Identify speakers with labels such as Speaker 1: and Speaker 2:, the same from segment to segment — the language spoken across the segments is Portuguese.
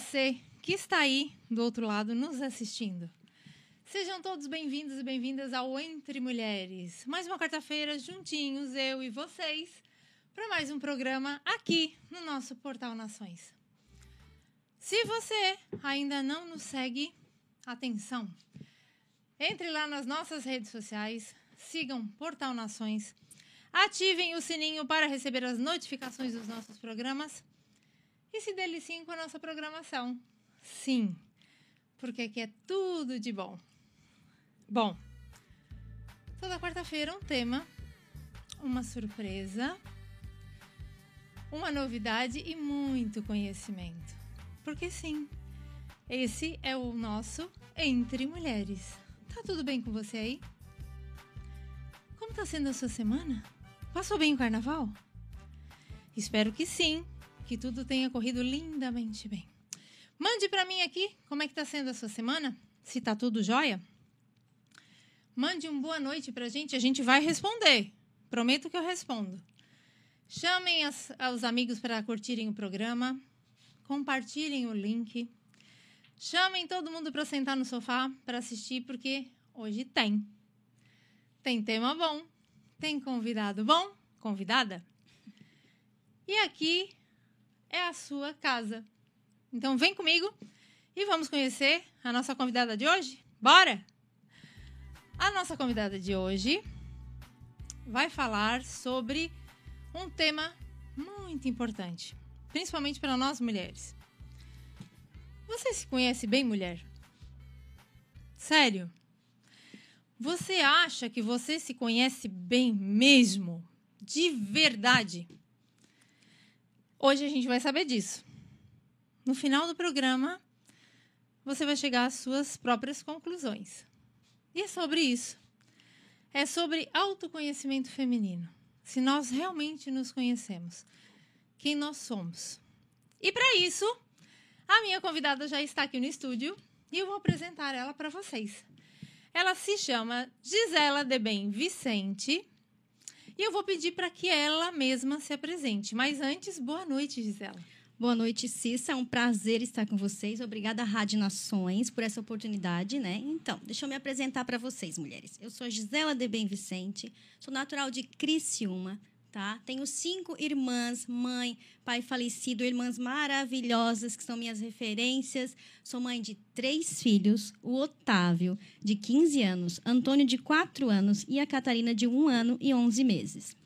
Speaker 1: Você que está aí do outro lado nos assistindo. Sejam todos bem-vindos e bem-vindas ao Entre Mulheres. Mais uma quarta-feira juntinhos, eu e vocês, para mais um programa aqui no nosso Portal Nações. Se você ainda não nos segue, atenção. Entre lá nas nossas redes sociais, sigam Portal Nações, ativem o sininho para receber as notificações dos nossos programas e se deliciem com a nossa programação. Sim, porque aqui é tudo de bom. Bom, toda quarta-feira um tema, uma surpresa, uma novidade e muito conhecimento. Porque sim, esse é o nosso Entre Mulheres. Tá tudo bem com você aí? Como tá sendo a sua semana? Passou bem o carnaval? Espero que sim que tudo tenha corrido lindamente bem. Mande para mim aqui como é que está sendo a sua semana, se está tudo jóia. Mande um boa noite para a gente, a gente vai responder. Prometo que eu respondo. Chamem as, os amigos para curtirem o programa, compartilhem o link. Chamem todo mundo para sentar no sofá para assistir, porque hoje tem. Tem tema bom, tem convidado bom, convidada. E aqui é a sua casa. Então vem comigo e vamos conhecer a nossa convidada de hoje? Bora! A nossa convidada de hoje vai falar sobre um tema muito importante, principalmente para nós mulheres. Você se conhece bem, mulher? Sério? Você acha que você se conhece bem mesmo? De verdade? Hoje a gente vai saber disso. No final do programa, você vai chegar às suas próprias conclusões. E é sobre isso. É sobre autoconhecimento feminino. Se nós realmente nos conhecemos, quem nós somos. E para isso, a minha convidada já está aqui no estúdio e eu vou apresentar ela para vocês. Ela se chama Gisela Debem Vicente e eu vou pedir para que ela mesma se apresente. Mas antes, boa noite, Gisela.
Speaker 2: Boa noite, Cissa. É um prazer estar com vocês. Obrigada, Rádio Nações, por essa oportunidade, né? Então, deixa eu me apresentar para vocês, mulheres. Eu sou a Gisela de Bem Vicente, sou natural de Criciúma, tá? Tenho cinco irmãs, mãe, pai falecido, irmãs maravilhosas que são minhas referências. Sou mãe de três filhos: o Otávio, de 15 anos, Antônio, de 4 anos e a Catarina, de 1 ano e 11 meses.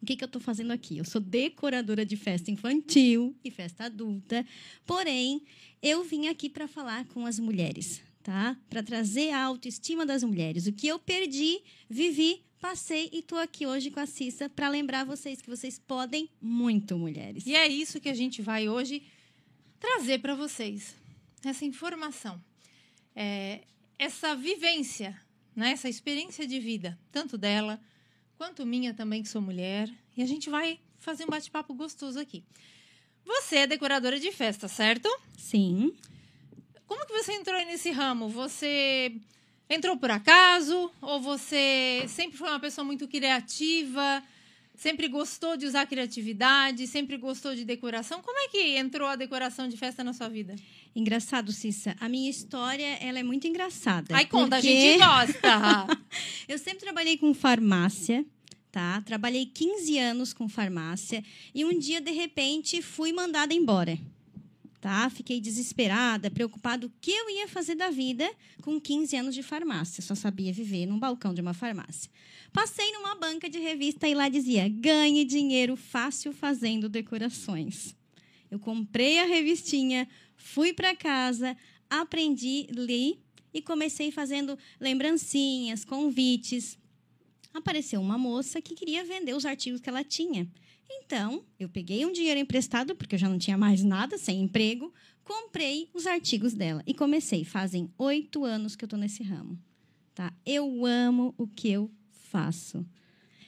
Speaker 2: O que, que eu estou fazendo aqui? Eu sou decoradora de festa infantil e festa adulta, porém, eu vim aqui para falar com as mulheres, tá? Para trazer a autoestima das mulheres. O que eu perdi, vivi, passei e estou aqui hoje com a Cissa para lembrar vocês que vocês podem muito, mulheres.
Speaker 1: E é isso que a gente vai hoje trazer para vocês, essa informação, é, essa vivência, né? essa experiência de vida, tanto dela quanto minha também, que sou mulher. E a gente vai fazer um bate-papo gostoso aqui. Você é decoradora de festa, certo?
Speaker 2: Sim.
Speaker 1: Como que você entrou nesse ramo? Você entrou por acaso? Ou você sempre foi uma pessoa muito criativa? Sempre gostou de usar criatividade? Sempre gostou de decoração? Como é que entrou a decoração de festa na sua vida?
Speaker 2: Engraçado, Cissa. A minha história, ela é muito engraçada.
Speaker 1: Ai, conta,
Speaker 2: porque
Speaker 1: a gente gosta.
Speaker 2: eu sempre trabalhei com farmácia, tá? Trabalhei 15 anos com farmácia e um dia, de repente, fui mandada embora. Tá? Fiquei desesperada, preocupada o que eu ia fazer da vida com 15 anos de farmácia. Só sabia viver num balcão de uma farmácia. Passei numa banca de revista e lá dizia: ganhe dinheiro fácil fazendo decorações. Eu comprei a revistinha, fui para casa, aprendi, li e comecei fazendo lembrancinhas, convites. Apareceu uma moça que queria vender os artigos que ela tinha. Então, eu peguei um dinheiro emprestado, porque eu já não tinha mais nada, sem emprego, comprei os artigos dela e comecei. Fazem oito anos que eu estou nesse ramo. Tá? Eu amo o que eu faço.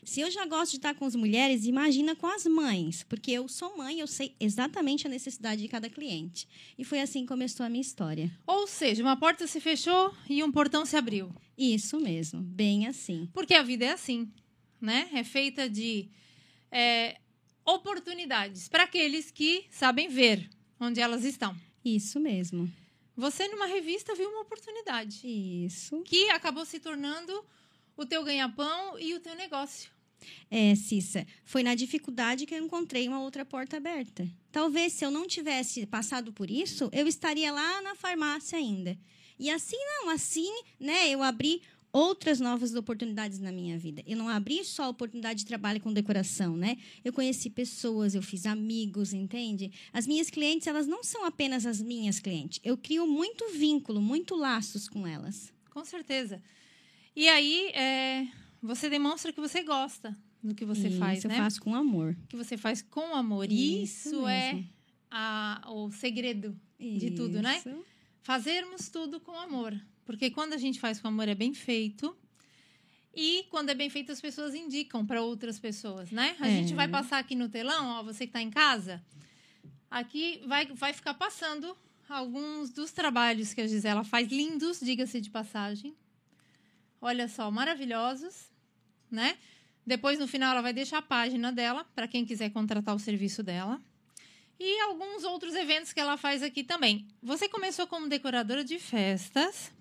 Speaker 2: Se eu já gosto de estar com as mulheres, imagina com as mães, porque eu sou mãe, eu sei exatamente a necessidade de cada cliente. E foi assim que começou a minha história.
Speaker 1: Ou seja, uma porta se fechou e um portão se abriu.
Speaker 2: Isso mesmo, bem assim.
Speaker 1: Porque a vida é assim, né? É feita de é, oportunidades para aqueles que sabem ver onde elas estão.
Speaker 2: Isso mesmo.
Speaker 1: Você, numa revista, viu uma oportunidade.
Speaker 2: Isso.
Speaker 1: Que acabou se tornando o teu ganha-pão e o teu negócio.
Speaker 2: É, Cissa, foi na dificuldade que eu encontrei uma outra porta aberta. Talvez se eu não tivesse passado por isso, eu estaria lá na farmácia ainda. E assim não, assim, né, eu abri outras novas oportunidades na minha vida. Eu não abri só a oportunidade de trabalho com decoração, né? Eu conheci pessoas, eu fiz amigos, entende? As minhas clientes, elas não são apenas as minhas clientes. Eu crio muito vínculo, muito laços com elas.
Speaker 1: Com certeza. E aí, é, você demonstra que você gosta do que você
Speaker 2: Isso,
Speaker 1: faz, né?
Speaker 2: faço com amor.
Speaker 1: Que você faz com amor.
Speaker 2: Isso
Speaker 1: Isso, é a- o segredo de tudo, né?
Speaker 2: Isso.
Speaker 1: Fazermos tudo com amor. Porque quando a gente faz com amor é bem feito. E quando é bem feito, as pessoas indicam para outras pessoas, né? A
Speaker 2: É.
Speaker 1: gente vai passar aqui no telão, ó, você que está em casa. Aqui vai, vai ficar passando alguns dos trabalhos que a Gisela faz, lindos, diga-se de passagem. Olha só, maravilhosos, né? Depois, no final, ela vai deixar a página dela para quem quiser contratar o serviço dela. E alguns outros eventos que ela faz aqui também. Você começou como decoradora de festas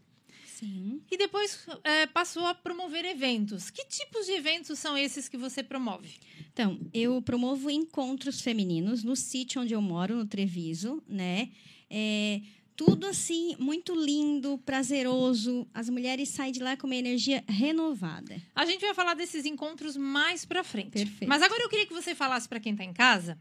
Speaker 2: Sim.
Speaker 1: e depois é, passou a promover eventos. Que tipos de eventos são esses que você promove?
Speaker 2: Então, eu promovo encontros femininos no sítio onde eu moro, no Treviso, né? É, tudo assim, muito lindo, prazeroso. As mulheres saem de lá com uma energia renovada.
Speaker 1: A gente vai falar desses encontros mais pra frente.
Speaker 2: Perfeito.
Speaker 1: Mas agora eu queria que você falasse para quem está em casa.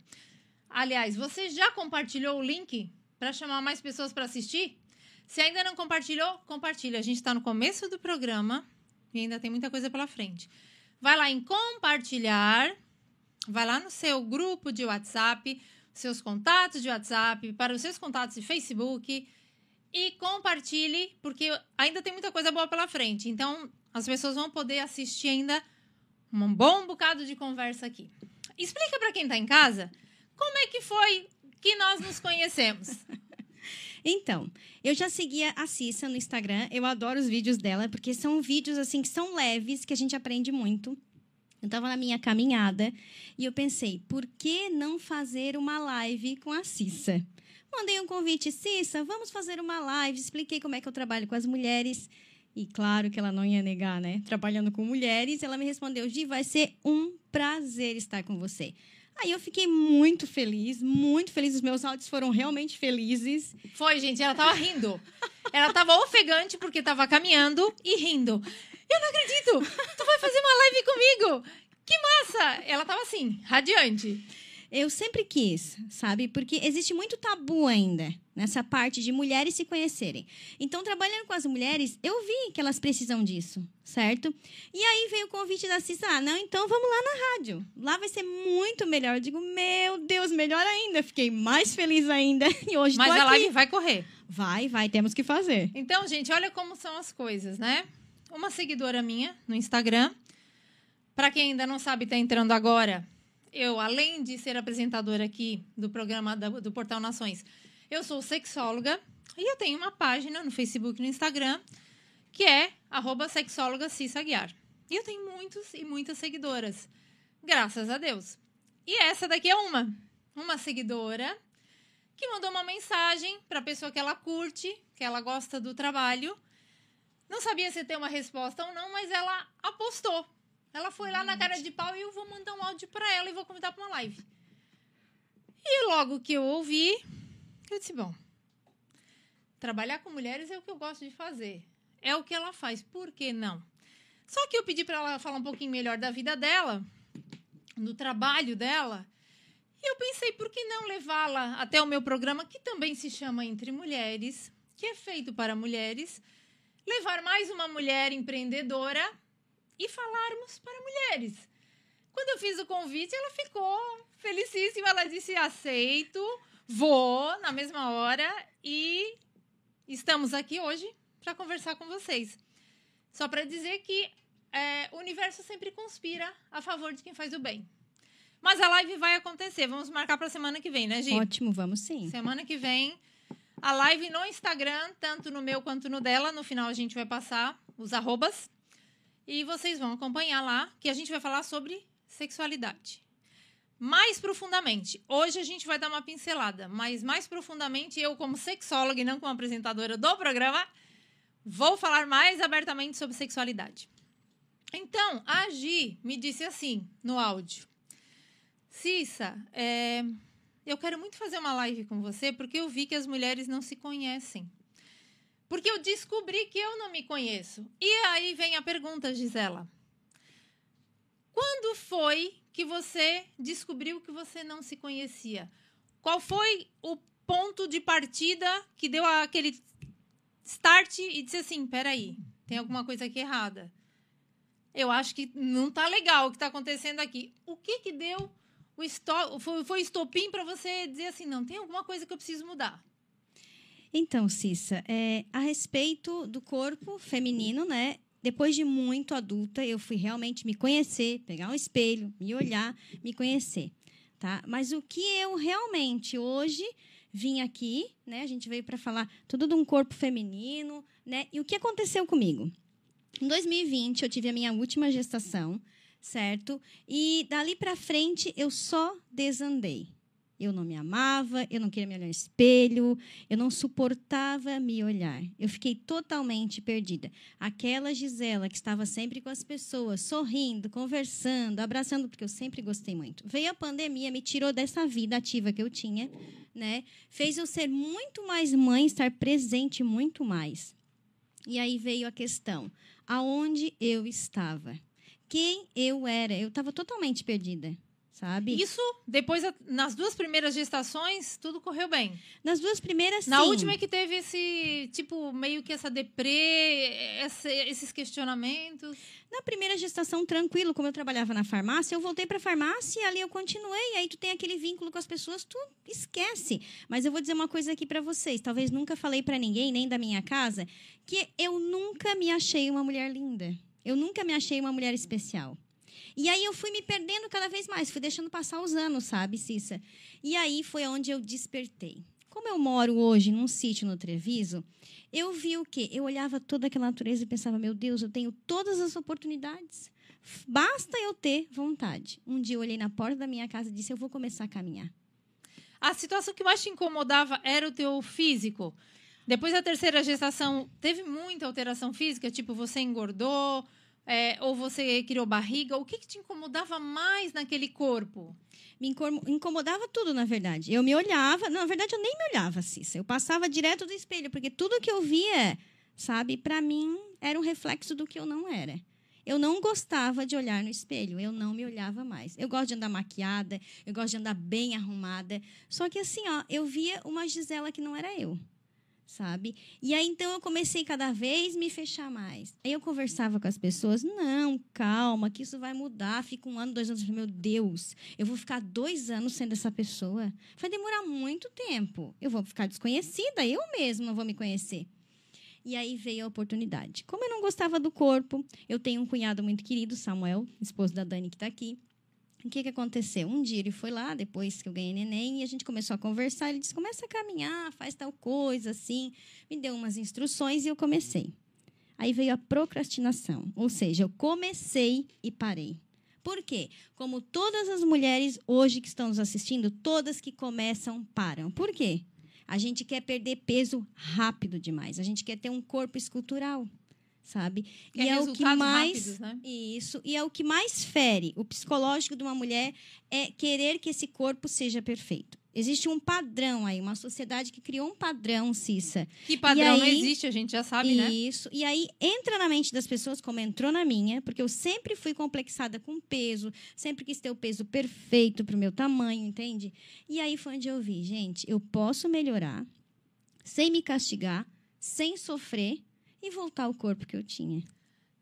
Speaker 1: Aliás, você já compartilhou o link para chamar mais pessoas para assistir? Se ainda não compartilhou, compartilha. A gente está no começo do programa e ainda tem muita coisa pela frente. Vai lá em compartilhar, vai lá no seu grupo de WhatsApp, seus contatos de WhatsApp, para os seus contatos de Facebook e compartilhe, porque ainda tem muita coisa boa pela frente. Então, as pessoas vão poder assistir ainda um bom bocado de conversa aqui. Explica para quem está em casa como é que foi que nós nos conhecemos.
Speaker 2: Então, eu já seguia a Cissa no Instagram. Eu adoro os vídeos dela, porque são vídeos assim que são leves, que a gente aprende muito. Eu estava na minha caminhada e eu pensei, por que não fazer uma live com a Cissa? Mandei um convite, Cissa, vamos fazer uma live. Expliquei como é que eu trabalho com as mulheres. E claro que ela não ia negar, né? Trabalhando com mulheres, ela me respondeu: Gi, vai ser um prazer estar com você. Aí eu fiquei muito feliz, muito feliz. Os meus áudios foram realmente felizes.
Speaker 1: Foi, gente, ela tava rindo. Ela tava ofegante porque tava caminhando e rindo. Eu não acredito! Tu vai fazer uma live comigo! Que massa! Ela tava assim, radiante.
Speaker 2: Eu sempre quis, sabe? Porque existe muito tabu ainda nessa parte de mulheres se conhecerem. Então, trabalhando com as mulheres, eu vi que elas precisam disso, certo? E aí veio o convite da Cissa, ah, não, então vamos lá na rádio. Lá vai ser muito melhor. Eu digo, meu Deus, melhor ainda. Fiquei mais feliz ainda. E hoje
Speaker 1: Mas a
Speaker 2: aqui.
Speaker 1: live vai correr.
Speaker 2: Vai, vai, temos que fazer.
Speaker 1: Então, gente, olha como são as coisas, né? Uma seguidora minha no Instagram. Para quem ainda não sabe, está entrando agora. Eu, além de ser apresentadora aqui do programa do Portal Nações, eu sou sexóloga e eu tenho uma página no Facebook e no Instagram que é arroba sexóloga Cissa Aguiar. E eu tenho muitos e muitas seguidoras. Graças a Deus. E essa daqui é uma. Uma seguidora que mandou uma mensagem para a pessoa que ela curte, que ela gosta do trabalho. Não sabia se ter uma resposta ou não, mas ela apostou. Ela foi lá na cara de pau e eu vou mandar um áudio para ela e vou convidar para uma live. E logo que eu ouvi, eu disse: bom, trabalhar com mulheres é o que eu gosto de fazer. É o que ela faz, por que não? Só que eu pedi para ela falar um pouquinho melhor da vida dela, do trabalho dela. E eu pensei, por que não levá-la até o meu programa, que também se chama Entre Mulheres, que é feito para mulheres, levar mais uma mulher empreendedora e falarmos para mulheres. Quando eu fiz o convite, ela ficou felicíssima. Ela disse: aceito, vou na mesma hora e estamos aqui hoje para conversar com vocês. Só para dizer que é, o universo sempre conspira a favor de quem faz o bem. Mas a live vai acontecer. Vamos marcar para semana que vem, né, Gi?
Speaker 2: Ótimo, vamos sim.
Speaker 1: Semana que vem, a live no Instagram, tanto no meu quanto no dela. No final a gente vai passar os arrobas. E vocês vão acompanhar lá, que a gente vai falar sobre sexualidade. Mais profundamente. Hoje a gente vai dar uma pincelada, mas mais profundamente, eu, como sexóloga e não como apresentadora do programa, vou falar mais abertamente sobre sexualidade. Então, a Gi me disse assim no áudio. Cissa, é, eu quero muito fazer uma live com você porque eu vi que as mulheres não se conhecem. Porque eu descobri que eu não me conheço. E aí vem a pergunta, Gisela. Quando foi que você descobriu que você não se conhecia? Qual foi o ponto de partida que deu aquele start e disse assim: peraí, tem alguma coisa aqui errada? Eu acho que não tá legal o que está acontecendo aqui. O que que deu o foi, foi estopim para você dizer assim: não, tem alguma coisa que eu preciso mudar?
Speaker 2: Então, Cissa, é, a respeito do corpo feminino, né? Depois de muito adulta, eu fui realmente me conhecer, pegar um espelho, me olhar, me conhecer, tá? Mas o que eu realmente hoje vim aqui, né? A gente veio para falar tudo de um corpo feminino, né? E o que aconteceu comigo? Em 2020, eu tive a minha última gestação, certo? E dali para frente, eu só desandei. Eu não me amava, eu não queria me olhar no espelho, eu não suportava me olhar. Eu fiquei totalmente perdida. Aquela Gisela que estava sempre com as pessoas, sorrindo, conversando, abraçando, porque eu sempre gostei muito. Veio a pandemia, me tirou dessa vida ativa que eu tinha, né? Fez eu ser muito mais mãe, estar presente muito mais. E aí veio a questão: aonde eu estava? Quem eu era? Eu estava totalmente perdida sabe?
Speaker 1: Isso, depois, nas duas primeiras gestações, tudo correu bem.
Speaker 2: Nas duas primeiras,
Speaker 1: Na
Speaker 2: sim.
Speaker 1: última é que teve esse, tipo, meio que essa deprê, essa- esses questionamentos.
Speaker 2: Na primeira gestação, tranquilo, como eu trabalhava na farmácia, eu voltei para a farmácia e ali eu continuei. Aí tu tem aquele vínculo com as pessoas, tu esquece. Mas eu vou dizer uma coisa aqui para vocês. Talvez nunca falei para ninguém, nem da minha casa, que eu nunca me achei uma mulher linda. Eu nunca me achei uma mulher especial. E aí eu fui me perdendo cada vez mais, fui deixando passar os anos, sabe, Cissa? E aí foi onde eu despertei. Como eu moro hoje num sítio no Treviso, eu vi o quê? Eu olhava toda aquela natureza e pensava, meu Deus, eu tenho todas as oportunidades. Basta eu ter vontade. Um dia eu olhei na porta da minha casa e disse, eu vou começar a caminhar.
Speaker 1: A situação que mais te incomodava era o teu físico. Depois da terceira gestação, teve muita alteração física? Tipo, você engordou, é, ou você criou barriga? O que, que te incomodava mais naquele corpo?
Speaker 2: Me incom- incomodava tudo, na verdade. Eu me olhava, na verdade eu nem me olhava, Cissa. Eu passava direto do espelho, porque tudo que eu via, sabe, para mim era um reflexo do que eu não era. Eu não gostava de olhar no espelho, eu não me olhava mais. Eu gosto de andar maquiada, eu gosto de andar bem arrumada. Só que assim, ó, eu via uma Gisela que não era eu sabe? E aí então eu comecei cada vez me fechar mais. Aí eu conversava com as pessoas, não, calma, que isso vai mudar. Fica um ano, dois anos, meu Deus, eu vou ficar dois anos sendo essa pessoa. Vai demorar muito tempo. Eu vou ficar desconhecida, eu mesma vou me conhecer. E aí veio a oportunidade. Como eu não gostava do corpo, eu tenho um cunhado muito querido, Samuel, esposo da Dani que está aqui. O que, que aconteceu? Um dia ele foi lá, depois que eu ganhei neném, e a gente começou a conversar. Ele disse: começa a caminhar, faz tal coisa, assim. Me deu umas instruções e eu comecei. Aí veio a procrastinação, ou seja, eu comecei e parei. Por quê? Como todas as mulheres hoje que estão nos assistindo, todas que começam param. Por quê? A gente quer perder peso rápido demais. A gente quer ter um corpo escultural sabe?
Speaker 1: Que e é, é o que mais rápidos, né?
Speaker 2: isso e é o que mais fere o psicológico de uma mulher é querer que esse corpo seja perfeito. Existe um padrão aí, uma sociedade que criou um padrão, Cissa.
Speaker 1: Que padrão aí, não existe, a gente já sabe,
Speaker 2: isso,
Speaker 1: né?
Speaker 2: Isso. E aí entra na mente das pessoas, como entrou na minha, porque eu sempre fui complexada com peso, sempre quis ter o peso perfeito para o meu tamanho, entende? E aí foi onde eu vi, gente, eu posso melhorar sem me castigar, sem sofrer e voltar ao corpo que eu tinha.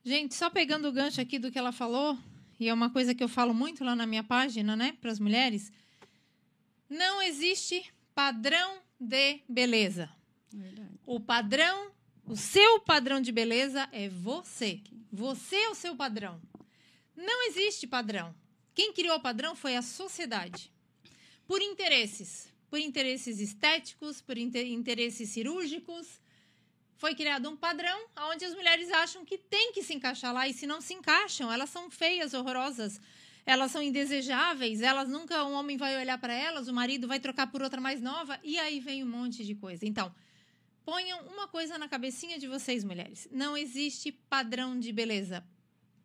Speaker 1: Gente, só pegando o gancho aqui do que ela falou, e é uma coisa que eu falo muito lá na minha página, né, para as mulheres, não existe padrão de beleza. Verdade. O padrão, o seu padrão de beleza é você. Você é o seu padrão. Não existe padrão. Quem criou o padrão foi a sociedade. Por interesses. Por interesses estéticos, por interesses cirúrgicos, foi criado um padrão onde as mulheres acham que tem que se encaixar lá e se não se encaixam, elas são feias, horrorosas, elas são indesejáveis, elas nunca um homem vai olhar para elas, o marido vai trocar por outra mais nova e aí vem um monte de coisa. Então, ponham uma coisa na cabecinha de vocês, mulheres. Não existe padrão de beleza.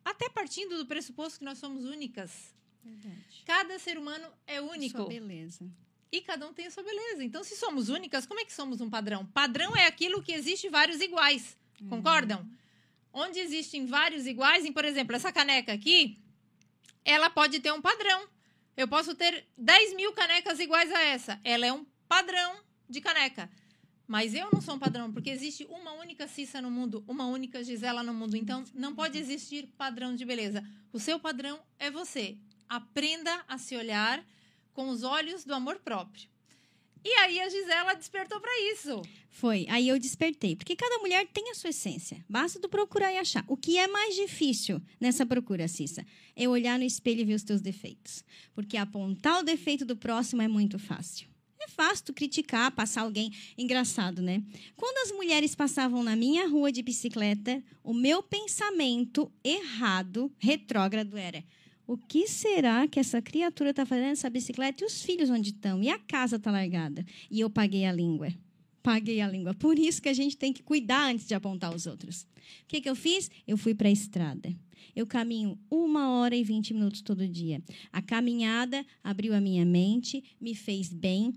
Speaker 1: Até partindo do pressuposto que nós somos únicas. Verdade. Cada ser humano é único. Sua
Speaker 2: beleza.
Speaker 1: E cada um tem a sua beleza. Então, se somos únicas, como é que somos um padrão? Padrão é aquilo que existe vários iguais. Uhum. Concordam? Onde existem vários iguais, em, por exemplo, essa caneca aqui, ela pode ter um padrão. Eu posso ter 10 mil canecas iguais a essa. Ela é um padrão de caneca. Mas eu não sou um padrão, porque existe uma única Cissa no mundo, uma única Gisela no mundo. Então, não pode existir padrão de beleza. O seu padrão é você. Aprenda a se olhar com os olhos do amor próprio. E aí a Gisela despertou para isso.
Speaker 2: Foi, aí eu despertei, porque cada mulher tem a sua essência. Basta tu procurar e achar. O que é mais difícil nessa procura, Cissa, é olhar no espelho e ver os teus defeitos. Porque apontar o defeito do próximo é muito fácil. É fácil tu criticar, passar alguém. Engraçado, né? Quando as mulheres passavam na minha rua de bicicleta, o meu pensamento errado, retrógrado, era: o que será que essa criatura está fazendo essa bicicleta e os filhos onde estão? E a casa está largada? E eu paguei a língua. Paguei a língua. Por isso que a gente tem que cuidar antes de apontar os outros. O que, que eu fiz? Eu fui para a estrada. Eu caminho uma hora e vinte minutos todo dia. A caminhada abriu a minha mente, me fez bem.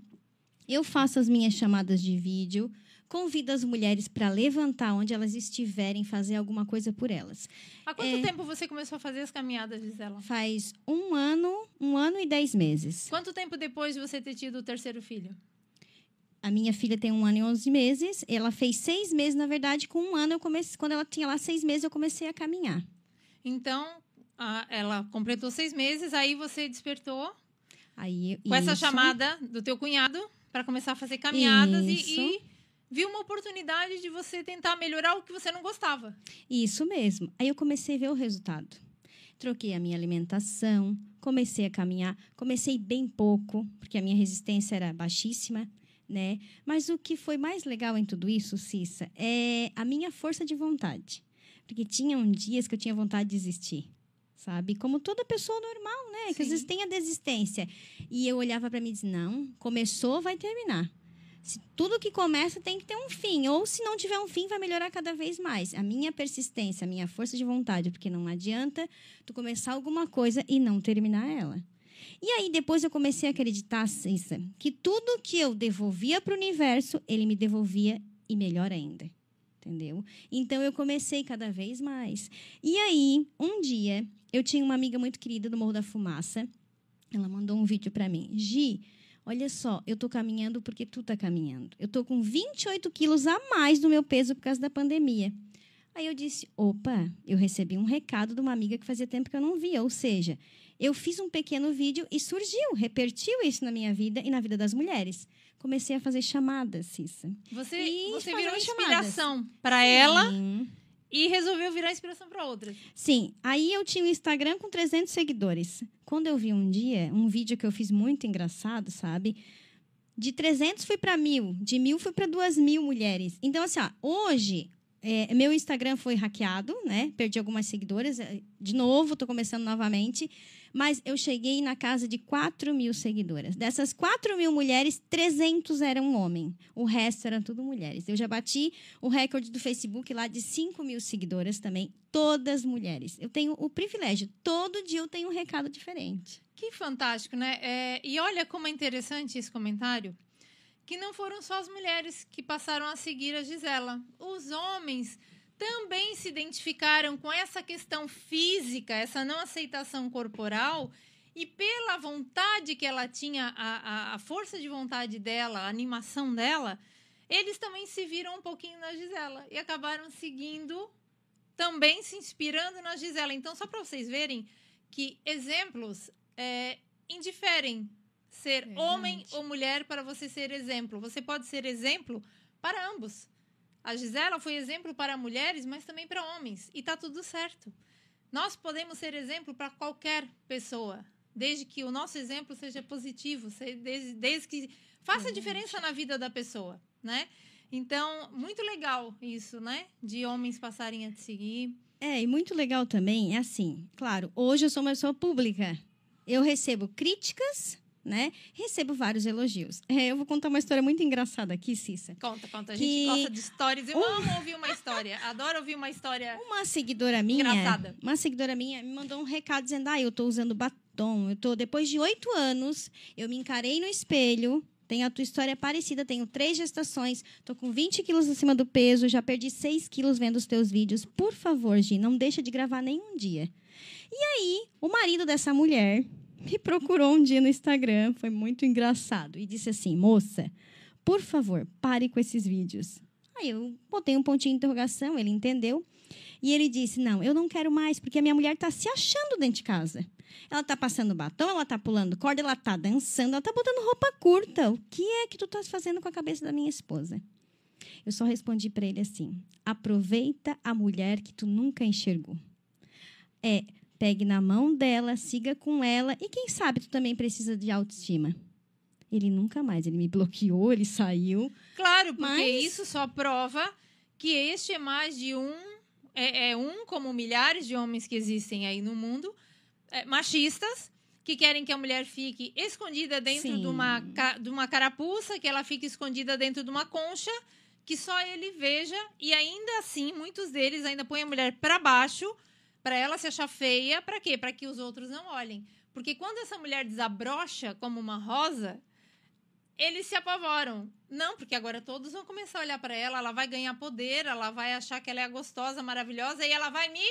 Speaker 2: Eu faço as minhas chamadas de vídeo, convido as mulheres para levantar onde elas estiverem, fazer alguma coisa por elas.
Speaker 1: Há quanto é, tempo você começou a fazer as caminhadas, Gisela?
Speaker 2: Faz um ano, um ano e dez meses.
Speaker 1: Quanto tempo depois de você ter tido o terceiro filho?
Speaker 2: A minha filha tem um ano e onze meses. Ela fez seis meses, na verdade, com um ano eu comecei. Quando ela tinha lá seis meses, eu comecei a caminhar.
Speaker 1: Então, a, ela completou seis meses, aí você despertou.
Speaker 2: Aí,
Speaker 1: com isso. essa chamada do teu cunhado para começar a fazer caminhadas e, e viu uma oportunidade de você tentar melhorar o que você não gostava.
Speaker 2: Isso mesmo. Aí eu comecei a ver o resultado. Troquei a minha alimentação, comecei a caminhar, comecei bem pouco, porque a minha resistência era baixíssima, né? Mas o que foi mais legal em tudo isso, Cissa, é a minha força de vontade. Porque tinham dias que eu tinha vontade de desistir sabe? Como toda pessoa normal, né? Sim. Que às vezes tem a desistência. E eu olhava para mim e dizia: não, começou, vai terminar. Se tudo que começa tem que ter um fim, ou se não tiver um fim, vai melhorar cada vez mais. A minha persistência, a minha força de vontade, porque não adianta tu começar alguma coisa e não terminar ela. E aí depois eu comecei a acreditar, Cissa, que tudo que eu devolvia para o universo, ele me devolvia e melhor ainda. entendeu? Então eu comecei cada vez mais. E aí, um dia, eu tinha uma amiga muito querida do Morro da Fumaça. Ela mandou um vídeo para mim. Gi, olha só, eu tô caminhando porque tu tá caminhando. Eu tô com 28 quilos a mais do meu peso por causa da pandemia. Aí eu disse: opa, eu recebi um recado de uma amiga que fazia tempo que eu não via. Ou seja, eu fiz um pequeno vídeo e surgiu, repertiu isso na minha vida e na vida das mulheres. Comecei a fazer chamadas, Cissa.
Speaker 1: Você,
Speaker 2: E
Speaker 1: você virou inspiração para ela
Speaker 2: Sim.
Speaker 1: E resolveu virar inspiração para outras.
Speaker 2: Sim, aí eu tinha um Instagram com 300 seguidores. Quando eu vi um dia um vídeo que eu fiz muito engraçado, sabe? De 300 fui para mil, de mil fui para duas mil mulheres. Então, assim, ó, hoje é, meu Instagram foi hackeado, né? Perdi algumas seguidoras. é, De novo, estou começando novamente. Mas eu cheguei na casa de 4 mil seguidoras. Dessas 4 mil mulheres, 300 eram homem. O resto eram tudo mulheres. Eu já bati o recorde do Facebook lá de 5 mil seguidoras também, todas mulheres. Eu tenho o privilégio, todo dia eu tenho um recado diferente.
Speaker 1: Que fantástico, né? É, e olha como é interessante esse comentário, que não foram só as mulheres que passaram a seguir a Gisela. Os homens também se identificaram com essa questão física, essa não aceitação corporal, e pela vontade que ela tinha, a, a, a força de vontade dela, a animação dela, eles também se viram um pouquinho na Gisela e acabaram seguindo, também se inspirando na Gisela. Então, só para vocês verem que exemplos é, indiferem ser
Speaker 2: Verdade.
Speaker 1: homem ou mulher para você ser exemplo. Você pode ser exemplo para ambos. A Gisela foi exemplo para mulheres, mas também para homens. E tá tudo certo. Nós podemos ser exemplo para qualquer pessoa, desde que o nosso exemplo seja positivo, desde, desde que faça diferença na vida da pessoa, né? Então, muito legal isso, né? De homens passarem a te seguir.
Speaker 2: É, e muito legal também é assim, claro, hoje eu sou uma pessoa pública. Eu recebo críticas, né? Recebo vários elogios. É, eu vou contar uma história muito engraçada aqui, Cissa.
Speaker 1: Conta, conta. A gente gosta de histórias. Eu amo ouvir uma história. Adoro ouvir uma história.
Speaker 2: Uma seguidora minha,
Speaker 1: Engraçada.
Speaker 2: uma seguidora minha me mandou um recado dizendo: "Ah, eu tô usando batom. Eu tô depois de oito anos, eu me encarei no espelho. Tem a tua história parecida, tenho três gestações, tô com 20 quilos acima do peso, já perdi 6 quilos vendo os teus vídeos. Por favor, Gi, não deixa de gravar nenhum dia. E aí, o marido dessa mulher me procurou um dia no Instagram, foi muito engraçado, e disse assim: moça, por favor, pare com esses vídeos. Aí eu botei um pontinho de interrogação, ele entendeu. E ele disse: Não, eu não quero mais, porque a minha mulher está se achando dentro de casa. Ela está passando batom, ela está pulando corda, ela está dançando, ela está botando roupa curta. O que é que tu estás fazendo com a cabeça da minha esposa? Eu só respondi para ele assim: aproveita a mulher que tu nunca enxergou. É, pegue na mão dela, siga com ela e quem sabe tu também precisa de autoestima. Ele nunca mais, ele me bloqueou, ele saiu.
Speaker 1: Claro, porque
Speaker 2: Mas-
Speaker 1: isso só prova que este é mais de um. É, é um como milhares de homens que existem aí no mundo, é, machistas, que querem que a mulher fique escondida dentro
Speaker 2: Sim.
Speaker 1: de uma, de uma carapuça, que ela fique escondida dentro de uma concha, que só ele veja, e ainda assim, muitos deles ainda põem a mulher para baixo, para ela se achar feia, para quê? Para que os outros não olhem. Porque quando essa mulher desabrocha como uma rosa, eles se apavoram. Não, porque agora todos vão começar a olhar para ela, ela vai ganhar poder, ela vai achar que ela é gostosa, maravilhosa e ela vai me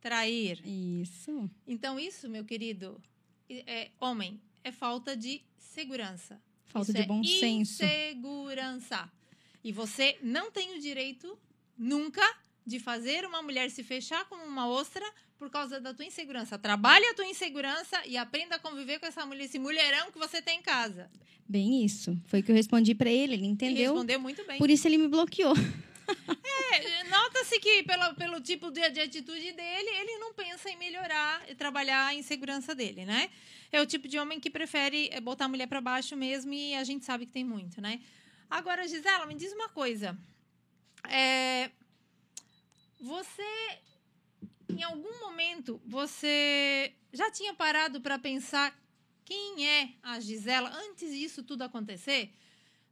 Speaker 1: trair.
Speaker 2: Isso.
Speaker 1: Então isso, meu querido, é, homem, é falta de segurança.
Speaker 2: Falta
Speaker 1: Isso
Speaker 2: de
Speaker 1: é
Speaker 2: bom senso.
Speaker 1: Insegurança. E você não tem o direito nunca de fazer uma mulher se fechar como uma ostra por causa da tua insegurança. Trabalhe a tua insegurança e aprenda a conviver com essa mulher, esse mulherão que você tem em casa.
Speaker 2: Bem isso. Foi o que eu respondi pra ele, ele entendeu.
Speaker 1: respondeu muito bem.
Speaker 2: Por isso ele me bloqueou.
Speaker 1: É, Nota-se que, pelo, pelo tipo de, de atitude dele, ele não pensa em melhorar e trabalhar a insegurança dele, né? É o tipo de homem que prefere é, botar a mulher para baixo mesmo e a gente sabe que tem muito, né? Agora, Gisela, me diz uma coisa. É, você, em algum momento, você já tinha parado para pensar quem é a Gisela antes disso tudo acontecer?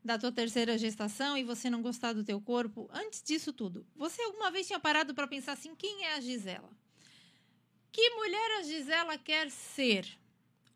Speaker 1: da tua terceira gestação e você não gostar do teu corpo, antes disso tudo, você alguma vez tinha parado para pensar assim, quem é a Gisela? Que mulher a Gisela quer ser?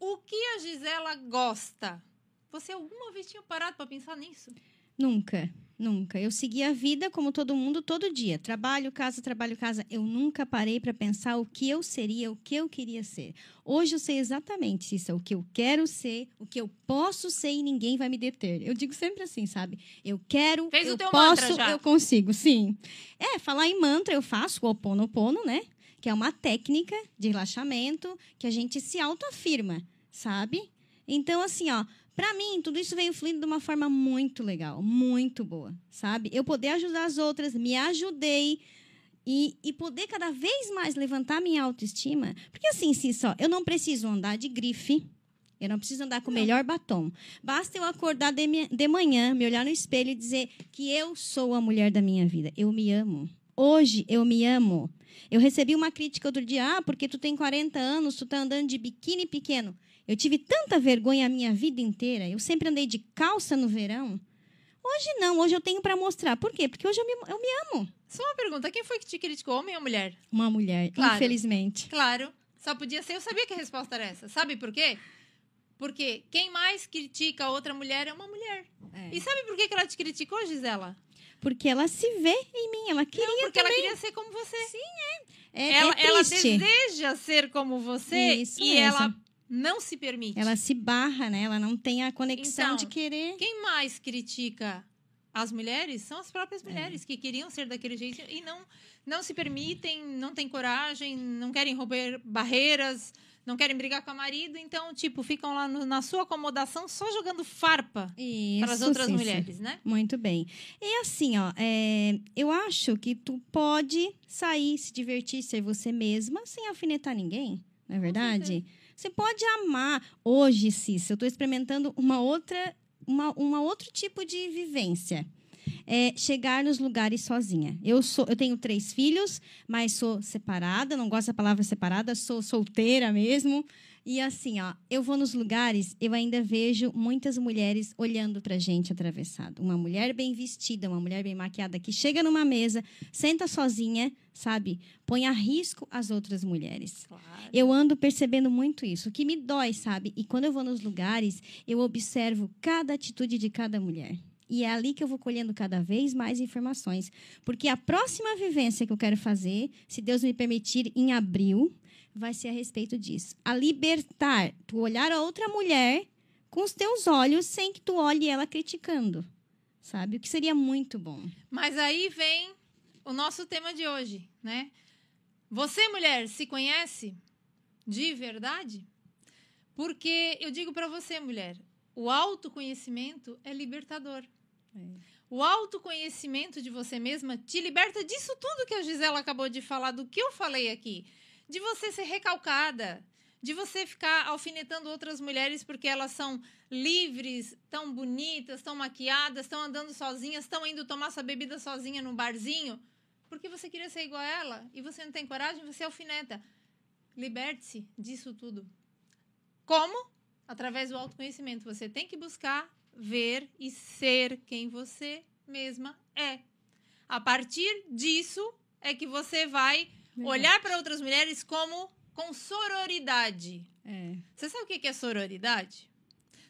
Speaker 1: O que a Gisela gosta? Você alguma vez tinha parado para pensar nisso?
Speaker 2: Nunca. Nunca. Eu segui a vida como todo mundo, todo dia. Trabalho, casa, trabalho, casa. Eu nunca parei para pensar o que eu seria, o que eu queria ser. Hoje eu sei exatamente isso, o que eu quero ser, o que eu posso ser e ninguém vai me deter. Eu digo sempre assim, sabe? Eu quero,
Speaker 1: Fez o
Speaker 2: eu posso, eu consigo, sim. É, falar em mantra eu faço o Oponopono, né? Que é uma técnica de relaxamento que a gente se autoafirma, sabe? Então, assim, ó, Pra mim, tudo isso veio fluindo de uma forma muito legal, muito boa, sabe? Eu poder ajudar as outras, me ajudei e, e poder cada vez mais levantar minha autoestima. Porque assim, sim, só, eu não preciso andar de grife, eu não preciso andar com o melhor batom. Basta eu acordar de, de manhã, me olhar no espelho e dizer que eu sou a mulher da minha vida. Eu me amo. Hoje eu me amo. Eu recebi uma crítica outro dia, ah, porque tu tem 40 anos, tu tá andando de biquíni pequeno. Eu tive tanta vergonha a minha vida inteira. Eu sempre andei de calça no verão. Hoje não, hoje eu tenho para mostrar. Por quê? Porque hoje eu me, eu me amo.
Speaker 1: Só uma pergunta: quem foi que te criticou, homem ou mulher?
Speaker 2: Uma mulher,
Speaker 1: Claro.
Speaker 2: infelizmente.
Speaker 1: Claro, só podia ser. Eu sabia que a resposta era essa. Sabe por quê? Porque quem mais critica a outra mulher é uma mulher.
Speaker 2: É.
Speaker 1: E sabe por que que ela te criticou, Gisela?
Speaker 2: Porque ela se vê em mim, ela queria
Speaker 1: Não, porque
Speaker 2: também.
Speaker 1: ela queria ser como você.
Speaker 2: É,
Speaker 1: ela,
Speaker 2: é
Speaker 1: ela deseja ser como você
Speaker 2: Isso
Speaker 1: e
Speaker 2: mesmo.
Speaker 1: ela não se permite.
Speaker 2: Ela se barra, né? Ela não tem a conexão
Speaker 1: Então,
Speaker 2: de querer.
Speaker 1: Quem mais critica as mulheres são as
Speaker 2: É.
Speaker 1: próprias mulheres que queriam ser daquele jeito e não, não se permitem, não têm coragem, não querem romper barreiras, não querem brigar com o marido. Então, tipo, ficam lá no- na sua acomodação só jogando farpa
Speaker 2: Isso,
Speaker 1: para as outras
Speaker 2: Cissa.
Speaker 1: mulheres, né?
Speaker 2: Muito bem. E assim, ó, é, eu acho que tu pode sair, se divertir, ser você mesma, sem alfinetar ninguém, não é verdade? Você pode amar. Hoje, Cissa, eu estou experimentando uma outra, uma, uma outro tipo de vivência. É chegar nos lugares sozinha. Eu sou, eu tenho três filhos, mas sou separada, não gosto da palavra separada, sou solteira mesmo. E assim, ó, eu vou nos lugares, eu ainda vejo muitas mulheres olhando pra gente atravessado. Uma mulher bem vestida, uma mulher bem maquiada que chega numa mesa, senta sozinha, sabe? Põe a risco as outras mulheres.
Speaker 1: Claro.
Speaker 2: Eu ando percebendo muito isso, o que me dói, sabe? E quando eu vou nos lugares, eu observo cada atitude de cada mulher. E é ali que eu vou colhendo cada vez mais informações. Porque a próxima vivência que eu quero fazer, se Deus me permitir, em abril, vai ser a respeito disso. A libertar, tu olhar a outra mulher com os teus olhos sem que tu olhe ela criticando. Sabe? O que seria muito bom.
Speaker 1: Mas aí vem o nosso tema de hoje, né? Você, mulher, se conhece de verdade? Porque eu digo para você, mulher, o autoconhecimento é libertador. O autoconhecimento de você mesma te liberta disso tudo que a Gisela acabou de falar, do que eu falei aqui. De você ser recalcada, de você ficar alfinetando outras mulheres porque elas são livres, tão bonitas, tão maquiadas, estão andando sozinhas, estão indo tomar sua bebida sozinha no barzinho, porque você queria ser igual a ela e você não tem coragem, você alfineta. Liberte-se disso tudo. Como? Através do autoconhecimento. Você tem que buscar ver e ser quem você mesma é. A partir disso é que você vai olhar para outras mulheres como com sororidade.
Speaker 2: É.
Speaker 1: Você sabe o que é sororidade?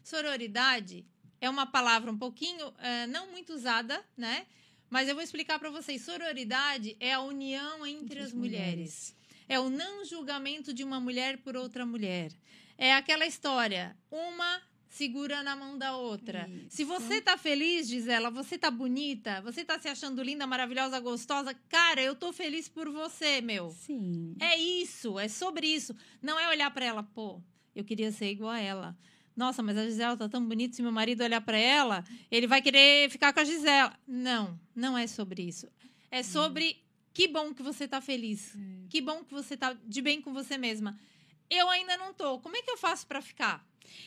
Speaker 1: Sororidade é uma palavra um pouquinho eh, não muito usada, né? Mas eu vou explicar para vocês. Sororidade é a união entre, as mulheres. É o não julgamento de uma mulher por outra mulher. É aquela história, uma segura na mão da outra. Se você tá feliz, Gisela, você tá bonita, você tá se achando linda, maravilhosa, gostosa, cara, eu tô feliz por você, meu.
Speaker 2: Sim.
Speaker 1: É isso, é sobre isso. Não é olhar pra ela, pô, eu queria ser igual a ela. Nossa, mas a Gisela tá tão bonita, se meu marido olhar pra ela, ele vai querer ficar com a Gisela. Não, não é sobre isso. É sobre que bom que você tá feliz. Que bom que você tá de bem com você mesma. Eu ainda não tô. Como é que eu faço pra ficar?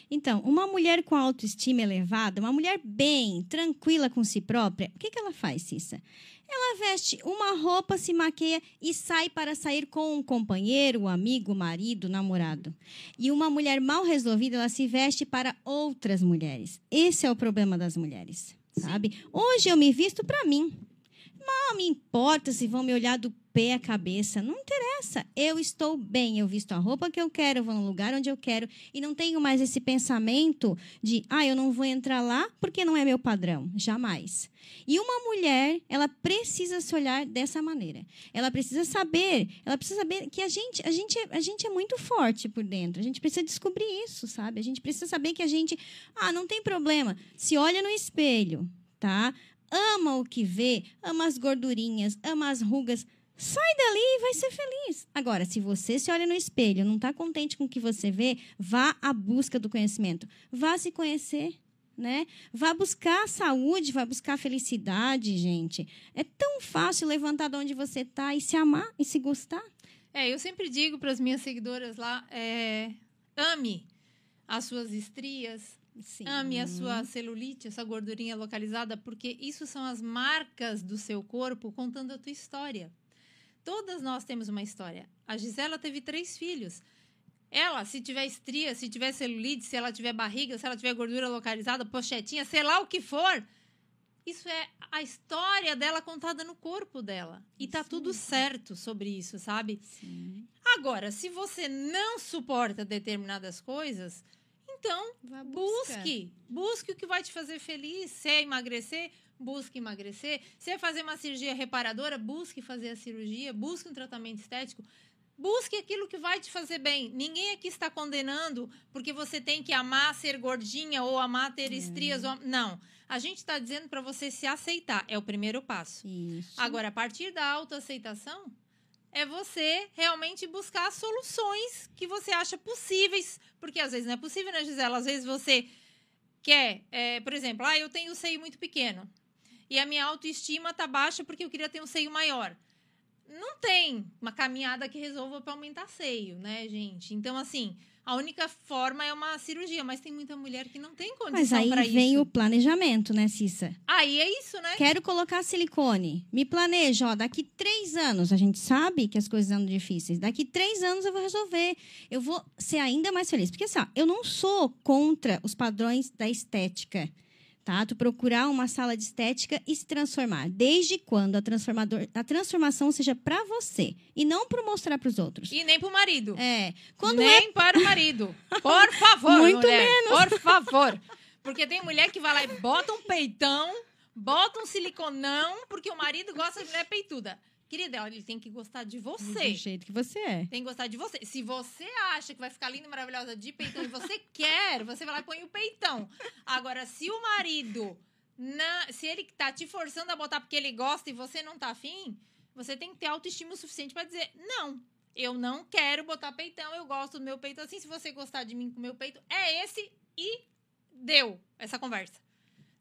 Speaker 2: Então, uma mulher com autoestima elevada, uma mulher bem, tranquila com si própria, o que, que ela faz, Cissa? Ela veste uma roupa, se maqueia e sai para sair com um companheiro, um amigo, marido, namorado. E uma mulher mal resolvida, ela se veste para outras mulheres. Esse é o problema das mulheres, sabe? Hoje eu me visto para mim. Mal me importa se vão me olhar do pé à cabeça. Não interessa. essa. Eu estou bem, eu visto a roupa que eu quero, eu vou no lugar onde eu quero e não tenho mais esse pensamento de, ah, eu não vou entrar lá porque não é meu padrão. Jamais. E uma mulher, ela precisa se olhar dessa maneira. Ela precisa saber, ela precisa saber que a gente, a gente, a gente é muito forte por dentro. A gente precisa descobrir isso, sabe? A gente precisa saber que a gente, ah, não tem problema. Se olha no espelho, tá? Ama o que vê, ama as gordurinhas, ama as rugas. Sai dali e vai ser feliz. Agora, se você se olha no espelho, não está contente com o que você vê, vá à busca do conhecimento. Vá se conhecer né? Vá buscar saúde, vá buscar felicidade, gente. É tão fácil levantar de onde você está e se amar e se gostar.
Speaker 1: É, eu sempre digo para as minhas seguidoras lá, é, ame as suas estrias, Sim. ame a sua celulite, essa gordurinha localizada, porque isso são as marcas do seu corpo contando a tua história. Todas nós temos uma história. A Gisela teve três filhos. Ela, se tiver estria, se tiver celulite, se ela tiver barriga, se ela tiver gordura localizada, pochetinha, sei lá o que for, isso é a história dela contada no corpo dela. E tá tudo certo sobre isso, sabe? Sim. Agora, se você não suporta determinadas coisas, então busque. Busque o que vai te fazer feliz. Se é emagrecer, busque emagrecer. Se é fazer uma cirurgia reparadora, busque fazer a cirurgia, busque um tratamento estético. Busque aquilo que vai te fazer bem. Ninguém aqui está condenando porque você tem que amar ser gordinha ou amar ter estrias. Ou... Não. A gente está dizendo para você se aceitar. É o primeiro passo. Isso. Agora, a partir da autoaceitação, é você realmente buscar soluções que você acha possíveis. Porque às vezes não é possível, né, Gisela? Às vezes você quer, é, por exemplo, ah, eu tenho o seio muito pequeno. E a minha autoestima está baixa porque eu queria ter um seio maior não tem uma caminhada que resolva para aumentar seio, né, gente? Então, assim, a única forma é uma cirurgia, mas tem muita mulher que não tem condição
Speaker 2: para isso. Mas aí vem o planejamento, né, Cissa?
Speaker 1: Aí é isso, né?
Speaker 2: Quero colocar silicone. Me planejo, ó, daqui três anos, a gente sabe que as coisas andam difíceis. Daqui três anos eu vou resolver. Eu vou ser ainda mais feliz. Porque, assim, ó, eu não sou contra os padrões da estética tá? Tu procurar uma sala de estética e se transformar. Desde quando a, transformador, a transformação seja para você e não para mostrar para os outros.
Speaker 1: E nem para o marido.
Speaker 2: É.
Speaker 1: Quando nem é... para o marido. Por favor,
Speaker 2: Muito
Speaker 1: mulher.
Speaker 2: menos.
Speaker 1: Por favor. Porque tem mulher que vai lá e bota um peitão, bota um siliconão, porque o marido gosta de mulher peituda. Querida, ele tem que gostar de você.
Speaker 2: Do jeito que você é.
Speaker 1: Tem que gostar de você. Se você acha que vai ficar linda e maravilhosa de peitão e você quer, você vai lá e põe o peitão. Agora, se o marido, na, se ele tá te forçando a botar porque ele gosta e você não tá afim, você tem que ter autoestima o suficiente para dizer: não, eu não quero botar peitão, eu gosto do meu peito assim. Se você gostar de mim com o meu peito, é esse e deu essa conversa.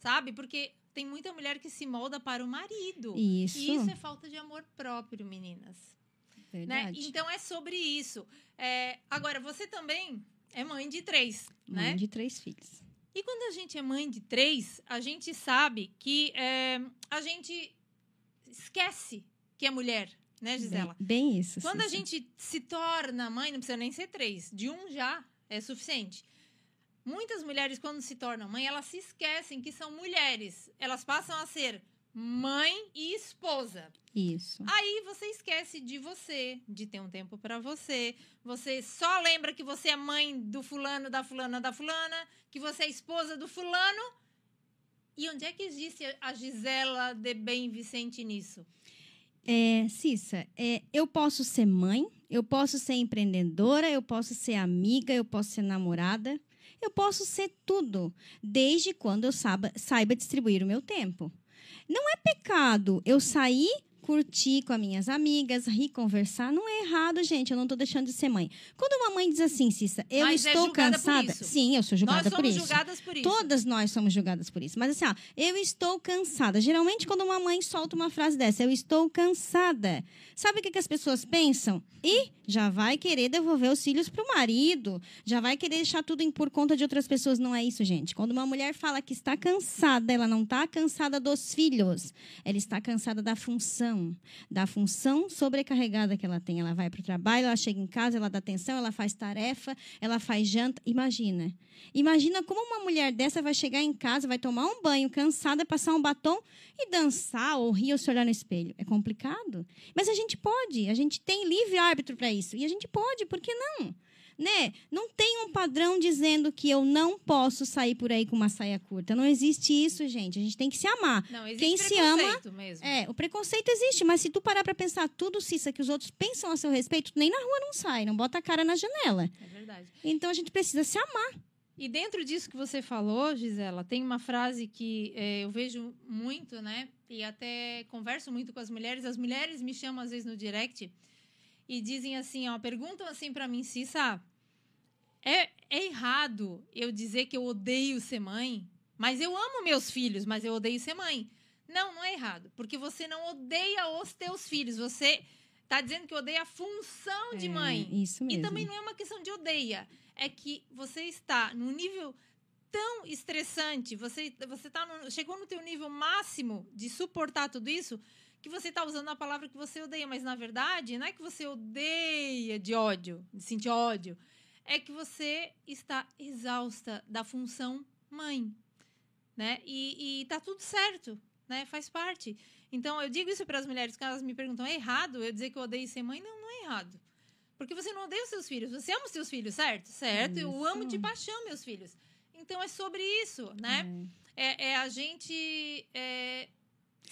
Speaker 1: Sabe? Porque tem muita mulher que se molda para o marido.
Speaker 2: Isso.
Speaker 1: E isso é falta de amor próprio, meninas. Né? Verdade. Né? Então é sobre isso. É, agora, você também é mãe de três,
Speaker 2: mãe
Speaker 1: né?
Speaker 2: de três filhos.
Speaker 1: E quando a gente é mãe de três, a gente sabe que é, a gente esquece que é mulher, né, Gisela?
Speaker 2: Bem, bem isso.
Speaker 1: Quando a gente se torna mãe, não precisa nem ser três, de um já é suficiente. Muitas mulheres, quando se tornam mãe, elas se esquecem que são mulheres. Elas passam a ser mãe e esposa.
Speaker 2: Isso.
Speaker 1: Aí você esquece de você, de ter um tempo para você. Você só lembra que você é mãe do fulano, da fulana, da fulana, que você é esposa do fulano. E onde é que existe a Gisela de Bem Vicente nisso?
Speaker 2: É, Cissa, é, eu posso ser mãe, eu posso ser empreendedora, eu posso ser amiga, eu posso ser namorada. Eu posso ser tudo, desde quando eu saiba, saiba distribuir o meu tempo. Não é pecado eu sair curtir com as minhas amigas, rir, conversar, não é errado, gente. Eu não estou deixando de ser mãe. Quando uma mãe diz assim, Cissa, eu
Speaker 1: Mas
Speaker 2: é estou
Speaker 1: é
Speaker 2: cansada. Sim, eu sou julgada
Speaker 1: por
Speaker 2: isso.
Speaker 1: Nós somos julgadas por isso.
Speaker 2: Todas nós somos julgadas por isso. Mas assim, ó, eu estou cansada. Geralmente, quando uma mãe solta uma frase dessa, eu estou cansada. Sabe o que, que as pessoas pensam? E já vai querer devolver os filhos para o marido, já vai querer deixar tudo por conta de outras pessoas. Não é isso, gente. Quando uma mulher fala que está cansada, ela não está cansada dos filhos, ela está cansada da função da função sobrecarregada que ela tem. Ela vai para o trabalho, ela chega em casa, ela dá atenção, ela faz tarefa, ela faz janta. Imagina. Imagina como uma mulher dessa vai chegar em casa, vai tomar um banho, cansada, passar um batom e dançar ou rir ou se olhar no espelho. É complicado. Mas a gente pode, a gente tem livre árbitro para isso. E a gente pode, por que não? Né? Não tem um padrão dizendo que eu não posso sair por aí com uma saia curta. Não existe isso, gente. A gente tem que se amar.
Speaker 1: Não, existe
Speaker 2: Quem se ama.
Speaker 1: Mesmo.
Speaker 2: É, o preconceito existe, mas se tu parar para pensar tudo, Cissa, que os outros pensam a seu respeito, nem na rua não sai, não bota a cara na janela.
Speaker 1: É verdade.
Speaker 2: Então a gente precisa se amar.
Speaker 1: E dentro disso que você falou, Gisela, tem uma frase que é, eu vejo muito, né? E até converso muito com as mulheres. As mulheres me chamam às vezes no direct e dizem assim, ó, perguntam assim para mim, Cissa, é, é errado eu dizer que eu odeio ser mãe, mas eu amo meus filhos, mas eu odeio ser mãe. Não, não é errado, porque você não odeia os teus filhos, você está dizendo que odeia a função de
Speaker 2: É,
Speaker 1: mãe.
Speaker 2: isso mesmo.
Speaker 1: E também não é uma questão de odeia, é que você está num nível tão estressante, você você tá no, chegou no teu nível máximo de suportar tudo isso, que você está usando a palavra que você odeia, mas na verdade não é que você odeia de ódio, de sentir ódio, é que você está exausta da função mãe, né? E, e tá tudo certo, né? Faz parte. Então eu digo isso para as mulheres que elas me perguntam, é errado eu dizer que eu odeio ser mãe? Não, não é errado. Porque você não odeia os seus filhos, você ama os seus filhos, certo? Certo, eu
Speaker 2: Isso.
Speaker 1: amo de paixão meus filhos. Então é sobre isso, né? É, é a gente é,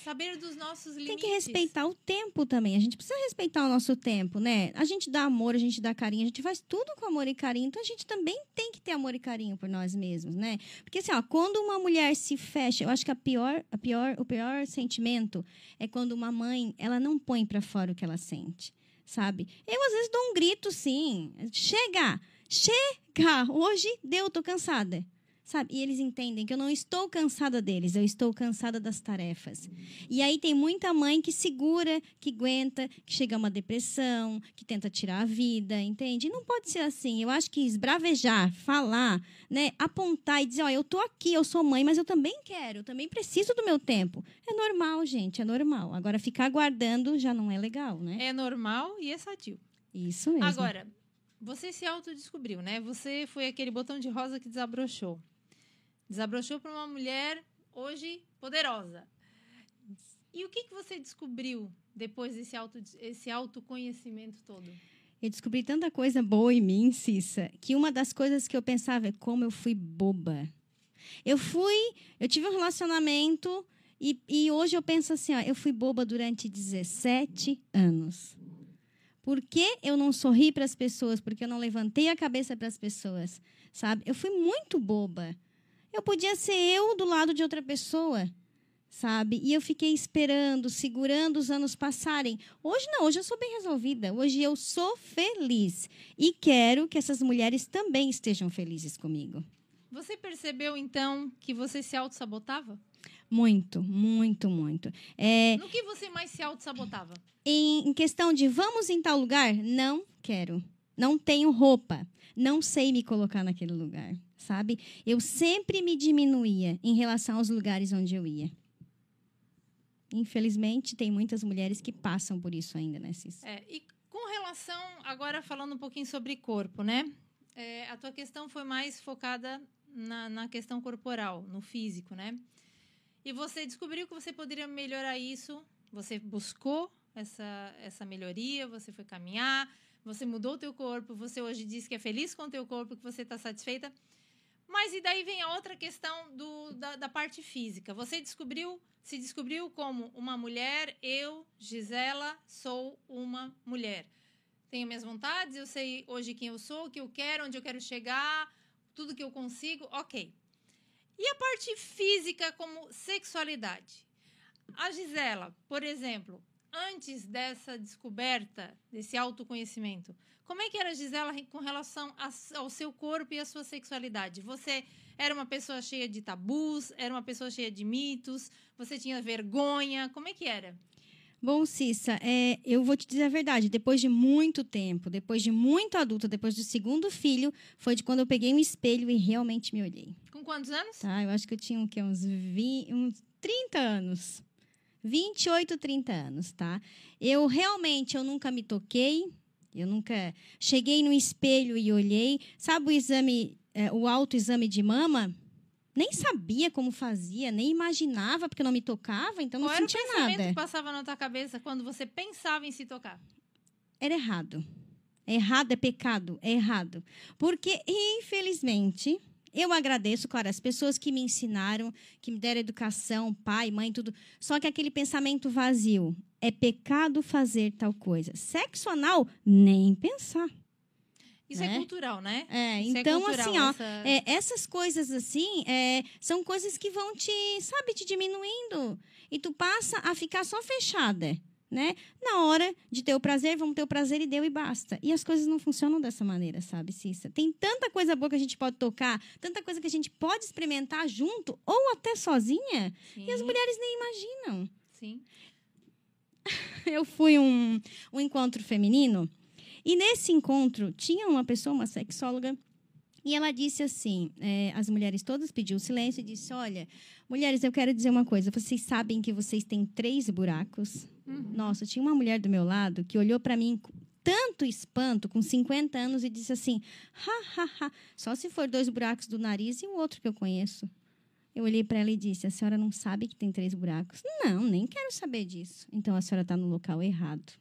Speaker 1: saber dos nossos
Speaker 2: Tem
Speaker 1: limites.
Speaker 2: que respeitar o tempo também. A gente precisa respeitar o nosso tempo, né? A gente dá amor, a gente dá carinho, a gente faz tudo com amor e carinho. Então a gente também tem que ter amor e carinho por nós mesmos, né? Porque assim, ó, quando uma mulher se fecha, eu acho que a pior, a pior, o pior sentimento é quando uma mãe, ela não põe pra fora o que ela sente, sabe? Eu às vezes dou um grito, sim. Chega! Chega! Hoje deu, tô cansada. Sabe? E eles entendem que eu não estou cansada deles, eu estou cansada das tarefas. E aí tem muita mãe que segura, que aguenta, que chega a uma depressão, que tenta tirar a vida, entende? E não pode ser assim. Eu acho que esbravejar, falar, né, apontar e dizer, ó, eu tô aqui, eu sou mãe, mas eu também quero, eu também preciso do meu tempo. É normal, gente, é normal. Agora ficar aguardando já não é legal, né?
Speaker 1: É normal e é sadio.
Speaker 2: Isso mesmo.
Speaker 1: Agora, você se autodescobriu, né? Você foi aquele botão de rosa que desabrochou. Desabrochou para uma mulher hoje poderosa. E o que, que você descobriu depois desse auto, esse autoconhecimento todo?
Speaker 2: Eu descobri tanta coisa boa em mim, Cissa, que uma das coisas que eu pensava é como eu fui boba. Eu fui, eu tive um relacionamento e, e hoje eu penso assim, ó, eu fui boba durante 17 anos. Por que eu não sorri para as pessoas? Porque eu não levantei a cabeça para as pessoas, sabe? Eu fui muito boba. Eu podia ser eu do lado de outra pessoa, sabe? E eu fiquei esperando, segurando os anos passarem. Hoje não, hoje eu sou bem resolvida. Hoje eu sou feliz e quero que essas mulheres também estejam felizes comigo.
Speaker 1: Você percebeu, então, que você se auto-sabotava?
Speaker 2: Muito, muito, muito. É,
Speaker 1: No que você mais se auto-sabotava?
Speaker 2: em, em questão de vamos em tal lugar, não quero. Não tenho roupa. Não sei me colocar naquele lugar, sabe? Eu sempre me diminuía em relação aos lugares onde eu ia. Infelizmente, tem muitas mulheres que passam por isso ainda, né, Cis?
Speaker 1: É, e com relação, agora falando um pouquinho sobre corpo, né? É, a tua questão foi mais focada na, na questão corporal, no físico, né? E você descobriu que você poderia melhorar isso, você buscou essa, essa melhoria, você foi caminhar, você mudou o teu corpo, você hoje diz que é feliz com o teu corpo, que você está satisfeita. Mas e daí vem a outra questão do, da, da parte física. Você descobriu, se descobriu como uma mulher, eu, Gisela, sou uma mulher. Tenho minhas vontades, eu sei hoje quem eu sou, o que eu quero, onde eu quero chegar, tudo que eu consigo, ok. E a parte física como sexualidade? A Gisela, por exemplo, antes dessa descoberta, desse autoconhecimento, como é que era a Gisela com relação a- ao seu corpo e à sua sexualidade? Você era uma pessoa cheia de tabus? Era uma pessoa cheia de mitos? Você tinha vergonha? Como é que era?
Speaker 2: Bom, Cissa, é, eu vou te dizer a verdade. Depois de muito tempo, depois de muito adulta, depois do segundo filho, foi de quando eu peguei um espelho e realmente me olhei.
Speaker 1: Com quantos anos?
Speaker 2: Tá? Eu acho que eu tinha o quê? uns, 20, uns 30 anos. 28, 30 anos, tá? Eu realmente eu nunca me toquei, eu nunca cheguei no espelho e olhei. Sabe o exame, é, o autoexame de mama? Nem sabia como fazia, nem imaginava, porque não me tocava, então
Speaker 1: Qual
Speaker 2: não
Speaker 1: era o
Speaker 2: sentia
Speaker 1: pensamento
Speaker 2: nada.
Speaker 1: que passava na tua cabeça quando você pensava em se tocar?
Speaker 2: Era errado. É errado, é pecado, é errado. Porque, infelizmente, eu agradeço, claro, as pessoas que me ensinaram, que me deram educação, pai, mãe, tudo. Só que aquele pensamento vazio. É pecado fazer tal coisa. Sexo anal, nem pensar.
Speaker 1: Isso é
Speaker 2: Né?
Speaker 1: cultural, né?
Speaker 2: É,
Speaker 1: Isso é
Speaker 2: então,
Speaker 1: cultural,
Speaker 2: assim, ó,
Speaker 1: essa-
Speaker 2: é, essas coisas assim é, são coisas que vão te, sabe, te diminuindo. E tu passa a ficar só fechada, né? Na hora de ter o prazer, vamos ter o prazer e deu e basta. E as coisas não funcionam dessa maneira, sabe, Cissa? Tem tanta coisa boa que a gente pode tocar, tanta coisa que a gente pode experimentar junto ou até sozinha, e as
Speaker 1: Sim,
Speaker 2: mulheres nem imaginam
Speaker 1: Sim.
Speaker 2: eu fui um, um encontro feminino e nesse encontro tinha uma pessoa, uma sexóloga, e ela disse assim: é, as mulheres todas pediu silêncio e disse: Olha, mulheres, eu quero dizer uma coisa. Vocês sabem que vocês têm três buracos?
Speaker 1: Uhum.
Speaker 2: Nossa, tinha uma mulher do meu lado que olhou para mim com tanto espanto, com 50 anos, e disse assim: ha, ha, ha, só se for dois buracos do nariz e um outro que eu conheço. Eu olhei para ela e disse: A senhora não sabe que tem três buracos? Não, nem quero saber disso. Então a senhora está no local errado.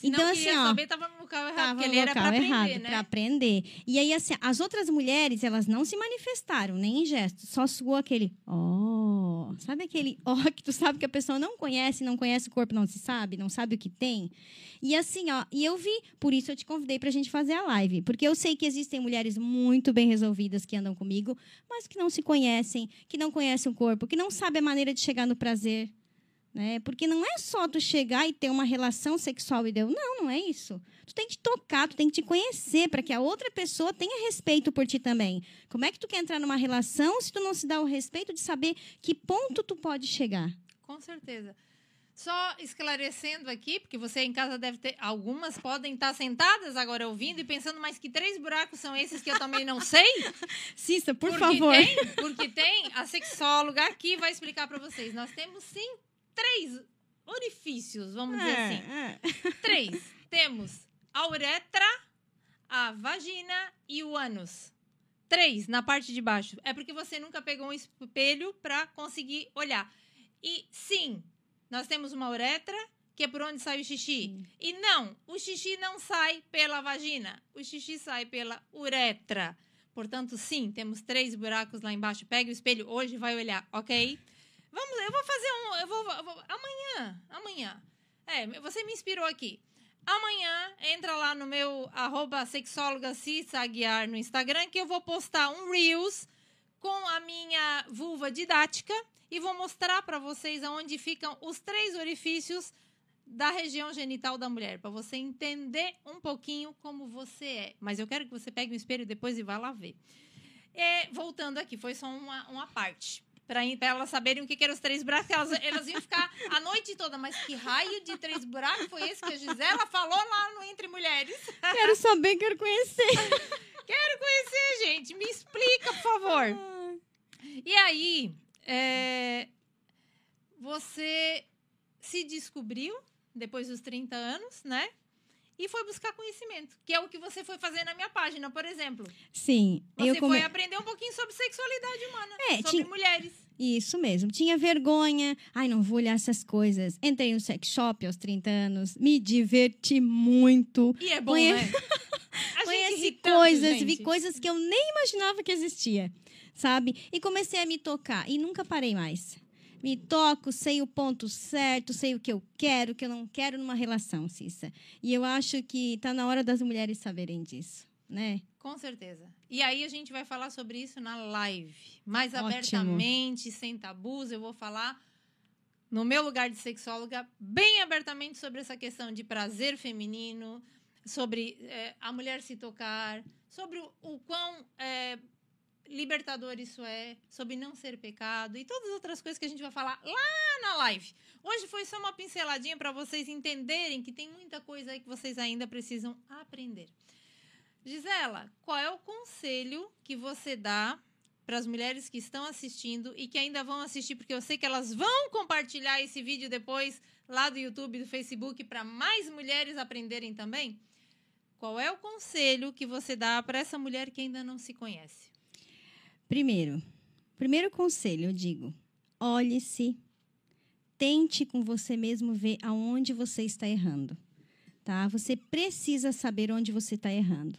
Speaker 1: Se
Speaker 2: Então,
Speaker 1: não
Speaker 2: assim, ó,
Speaker 1: saber, tava no local errado,
Speaker 2: Tava
Speaker 1: porque ele era pra aprender,
Speaker 2: errado,
Speaker 1: né?
Speaker 2: pra aprender. E aí, assim, as outras mulheres, elas não se manifestaram, nem em gesto. Só suou aquele, ó. Sabe aquele ó que tu sabe que a pessoa não conhece, não conhece o corpo, não se sabe, não sabe o que tem? E assim, ó, e eu vi, por isso eu te convidei pra gente fazer a live. Porque eu sei que existem mulheres muito bem resolvidas que andam comigo, mas que não se conhecem, que não conhecem o corpo, que não sabem a maneira de chegar no prazer. Né? Porque não é só tu chegar e ter uma relação sexual e deu. Não, não é isso. Tu tem que tocar, tu tem que te conhecer para que a outra pessoa tenha respeito por ti também. Como é que tu quer entrar numa relação se tu não se dá o respeito de saber que ponto tu pode chegar?
Speaker 1: Com certeza. Só esclarecendo aqui, porque você em casa deve ter. Algumas podem estar sentadas agora ouvindo e pensando, mas que três buracos são esses que eu também não sei?
Speaker 2: Cissa, por
Speaker 1: porque
Speaker 2: favor.
Speaker 1: Tem, porque tem a sexóloga aqui vai explicar para vocês. Nós temos sim três orifícios, vamos dizer assim.
Speaker 2: É, é.
Speaker 1: Três. Temos a uretra, a vagina e o ânus. Três na parte de baixo. É porque você nunca pegou um espelho para conseguir olhar. E sim, nós temos uma uretra, que é por onde sai o xixi.
Speaker 2: Sim.
Speaker 1: E não, o xixi não sai pela vagina. O xixi sai pela uretra. Portanto, sim, temos três buracos lá embaixo. Pega o espelho, hoje vai olhar, ok? Vamos, eu vou fazer um. Eu vou, eu vou- amanhã, amanhã. É, você me inspirou aqui. Amanhã, entra lá no meu arroba sexóloga Cissa Aguiar no Instagram, que eu vou postar um Reels com a minha vulva didática e vou mostrar para vocês aonde ficam os três orifícios da região genital da mulher, para você entender um pouquinho como você é. Mas eu quero que você pegue um espelho depois e vá lá ver. É, voltando aqui, foi só uma, uma parte. Para elas saberem o que, que eram os três buracos, elas, elas iam ficar a noite toda. Mas que raio de três buracos foi esse que a Gisela falou lá no Entre Mulheres?
Speaker 2: Quero saber, quero conhecer.
Speaker 1: Quero conhecer, gente. Me explica, por favor. E aí, é, você se descobriu depois dos 30 anos, né? E foi buscar conhecimento, que é o que você foi fazer na minha página, por exemplo.
Speaker 2: Sim,
Speaker 1: Você
Speaker 2: eu
Speaker 1: foi
Speaker 2: come...
Speaker 1: aprender um pouquinho sobre sexualidade humana,
Speaker 2: É,
Speaker 1: sobre
Speaker 2: tinha-
Speaker 1: mulheres.
Speaker 2: Isso mesmo. Tinha vergonha. Ai, não vou olhar essas coisas. Entrei no sex shop aos 30 anos. Me diverti muito.
Speaker 1: E é bom,
Speaker 2: Conhe-
Speaker 1: né?
Speaker 2: Conheci coisas,
Speaker 1: gente.
Speaker 2: vi coisas que eu nem imaginava que existia, sabe? E comecei a me tocar e nunca parei mais. Me toco, sei o ponto certo, sei o que eu quero, o que eu não quero numa relação, Cissa. E eu acho que tá na hora das mulheres saberem disso, né?
Speaker 1: Com certeza. E aí a gente vai falar sobre isso na live. Mais
Speaker 2: Ótimo.
Speaker 1: abertamente, sem tabus. Eu vou falar no meu lugar de sexóloga bem abertamente sobre essa questão de prazer feminino, sobre eh, a mulher se tocar, sobre o, o quão eh, libertador isso é, sobre não ser pecado e todas as outras coisas que a gente vai falar lá na live. Hoje foi só uma pinceladinha para vocês entenderem que tem muita coisa aí que vocês ainda precisam aprender. Gisela, qual é o conselho que você dá para as mulheres que estão assistindo e que ainda vão assistir, porque eu sei que elas vão compartilhar esse vídeo depois lá do YouTube, do Facebook, para mais mulheres aprenderem também? Qual é o conselho que você dá para essa mulher que ainda não se conhece?
Speaker 2: Primeiro, primeiro conselho, eu digo: olhe-se, tente com você mesmo ver aonde você está errando. Tá? Você precisa saber onde você está errando.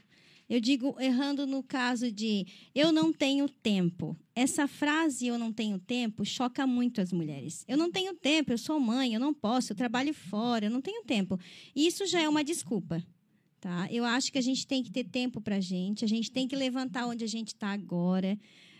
Speaker 2: Eu digo errando no caso de eu não tenho tempo. Essa frase eu não tenho tempo choca muito as mulheres. Eu não tenho tempo, eu sou mãe, eu não posso, eu trabalho fora, eu não tenho tempo. Isso já é uma desculpa. Tá? Eu acho que a gente tem que ter tempo para a gente, a gente tem que levantar onde a gente está agora,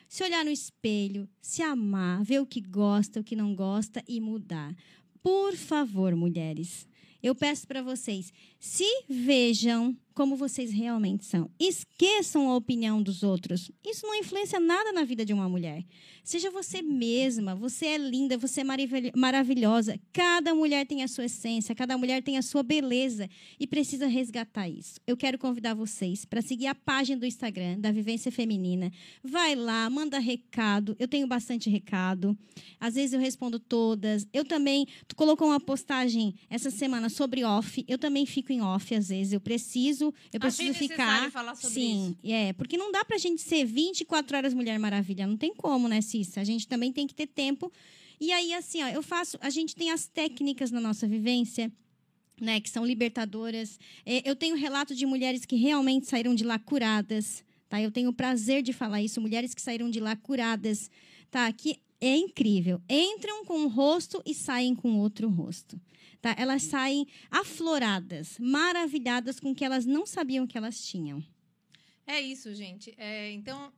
Speaker 2: se olhar no espelho, se amar, ver o que gosta, o que não gosta e mudar. Por favor, mulheres, eu peço para vocês, se vejam como vocês realmente são. Esqueçam a opinião dos outros. Isso não influencia nada na vida de uma mulher. Seja você mesma, você é linda, você é maravilhosa. Cada mulher tem a sua essência, cada mulher tem a sua beleza e precisa resgatar isso. Eu quero convidar vocês para seguir a página do Instagram da Vivência Feminina. Vai lá, manda recado. Eu tenho bastante recado. Às vezes eu respondo todas. Eu também, tu colocou uma postagem essa semana sobre off. Eu também fico em off às vezes. Eu preciso, eu preciso ficar.
Speaker 1: Falar sobre
Speaker 2: Sim,
Speaker 1: isso.
Speaker 2: é, porque não dá pra gente ser 24 horas Mulher Maravilha, não tem como, né, Cissa? A gente também tem que ter tempo. E aí assim, ó, eu faço, a gente tem as técnicas na nossa vivência, né, que são libertadoras. É, eu tenho relato de mulheres que realmente saíram de lá curadas, tá? Eu tenho o prazer de falar isso, mulheres que saíram de lá curadas, tá? Que é incrível. Entram com um rosto e saem com outro rosto. Tá? Elas saem afloradas, maravilhadas com o que elas não sabiam que elas tinham.
Speaker 1: É isso, gente. É, então,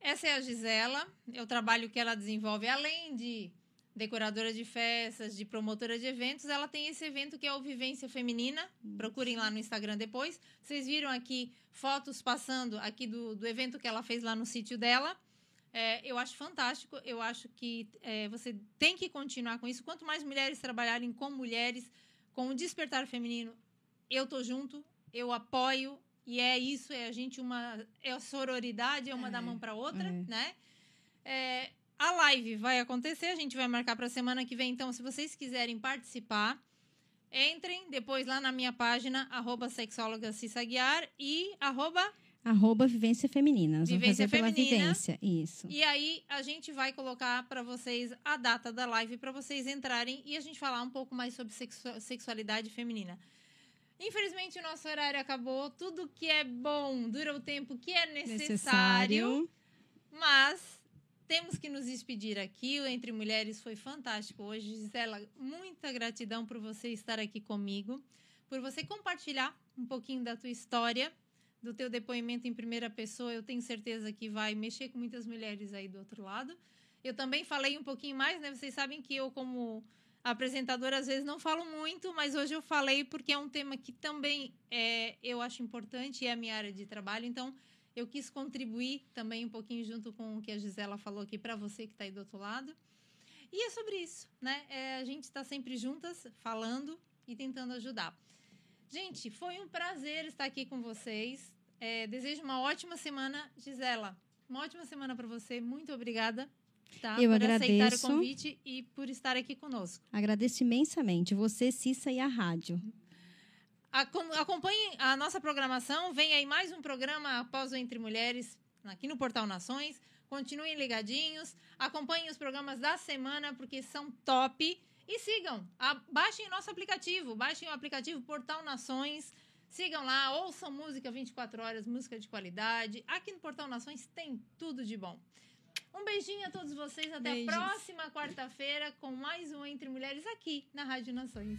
Speaker 1: essa é a Gisela. É o trabalho que ela desenvolve, além de decoradora de festas, de promotora de eventos, ela tem esse evento que é o Vivência Feminina. Procurem lá no Instagram depois. Vocês viram aqui fotos passando aqui do, do evento que ela fez lá no sítio dela. É, eu acho fantástico. Eu acho que é, você tem que continuar com isso. Quanto mais mulheres trabalharem com mulheres, com o despertar feminino, eu tô junto, eu apoio. E é isso, é a gente uma. É a sororidade, é uma
Speaker 2: É,
Speaker 1: da mão para outra,
Speaker 2: é.
Speaker 1: né? É, a live vai acontecer, a gente vai marcar para semana que vem. Então, se vocês quiserem participar, entrem depois lá na minha página, arroba sexóloga Cissa Guiar e arroba
Speaker 2: Arroba Vivência Feminina. Nós vamos
Speaker 1: Vivência
Speaker 2: fazer pela
Speaker 1: Feminina.
Speaker 2: vivência. Isso.
Speaker 1: E aí a gente vai colocar para vocês a data da live para vocês entrarem e a gente falar um pouco mais sobre sexu- sexualidade feminina. Infelizmente o nosso horário acabou. Tudo que é bom dura o tempo que é necessário, mas temos que nos despedir aqui. O Entre Mulheres foi fantástico hoje. Gisela, muita gratidão por você estar aqui comigo, por você compartilhar um pouquinho da tua história, do teu depoimento em primeira pessoa. Eu tenho certeza que vai mexer com muitas mulheres aí do outro lado. Eu também falei um pouquinho mais, né? Vocês sabem que eu, como apresentadora, às vezes não falo muito, mas hoje eu falei porque é um tema que também é, eu acho importante e é a minha área de trabalho. Então, eu quis contribuir também um pouquinho junto com o que a Gisela falou aqui para você que está aí do outro lado. E é sobre isso, né? É, a gente está sempre juntas, falando e tentando ajudar. Gente, foi um prazer estar aqui com vocês. É, desejo uma ótima semana. Gisela, uma ótima semana para você. Muito obrigada tá,
Speaker 2: Eu
Speaker 1: por aceitar o
Speaker 2: agradeço.
Speaker 1: convite e por estar aqui conosco.
Speaker 2: Agradeço imensamente. Você, Cissa e a rádio.
Speaker 1: Acom- Acompanhem a nossa programação. Vem aí mais um programa após o Entre Mulheres aqui no Portal Nações. Continuem ligadinhos. Acompanhem os programas da semana porque são top. E sigam. A- baixem o nosso aplicativo. Baixem o aplicativo Portal Nações. Sigam lá, ouçam música 24 horas, música de qualidade. Aqui no Portal Nações tem tudo de bom. Um beijinho a todos vocês. Até
Speaker 2: Beijos.
Speaker 1: a próxima quarta-feira com mais um Entre Mulheres aqui na Rádio Nações.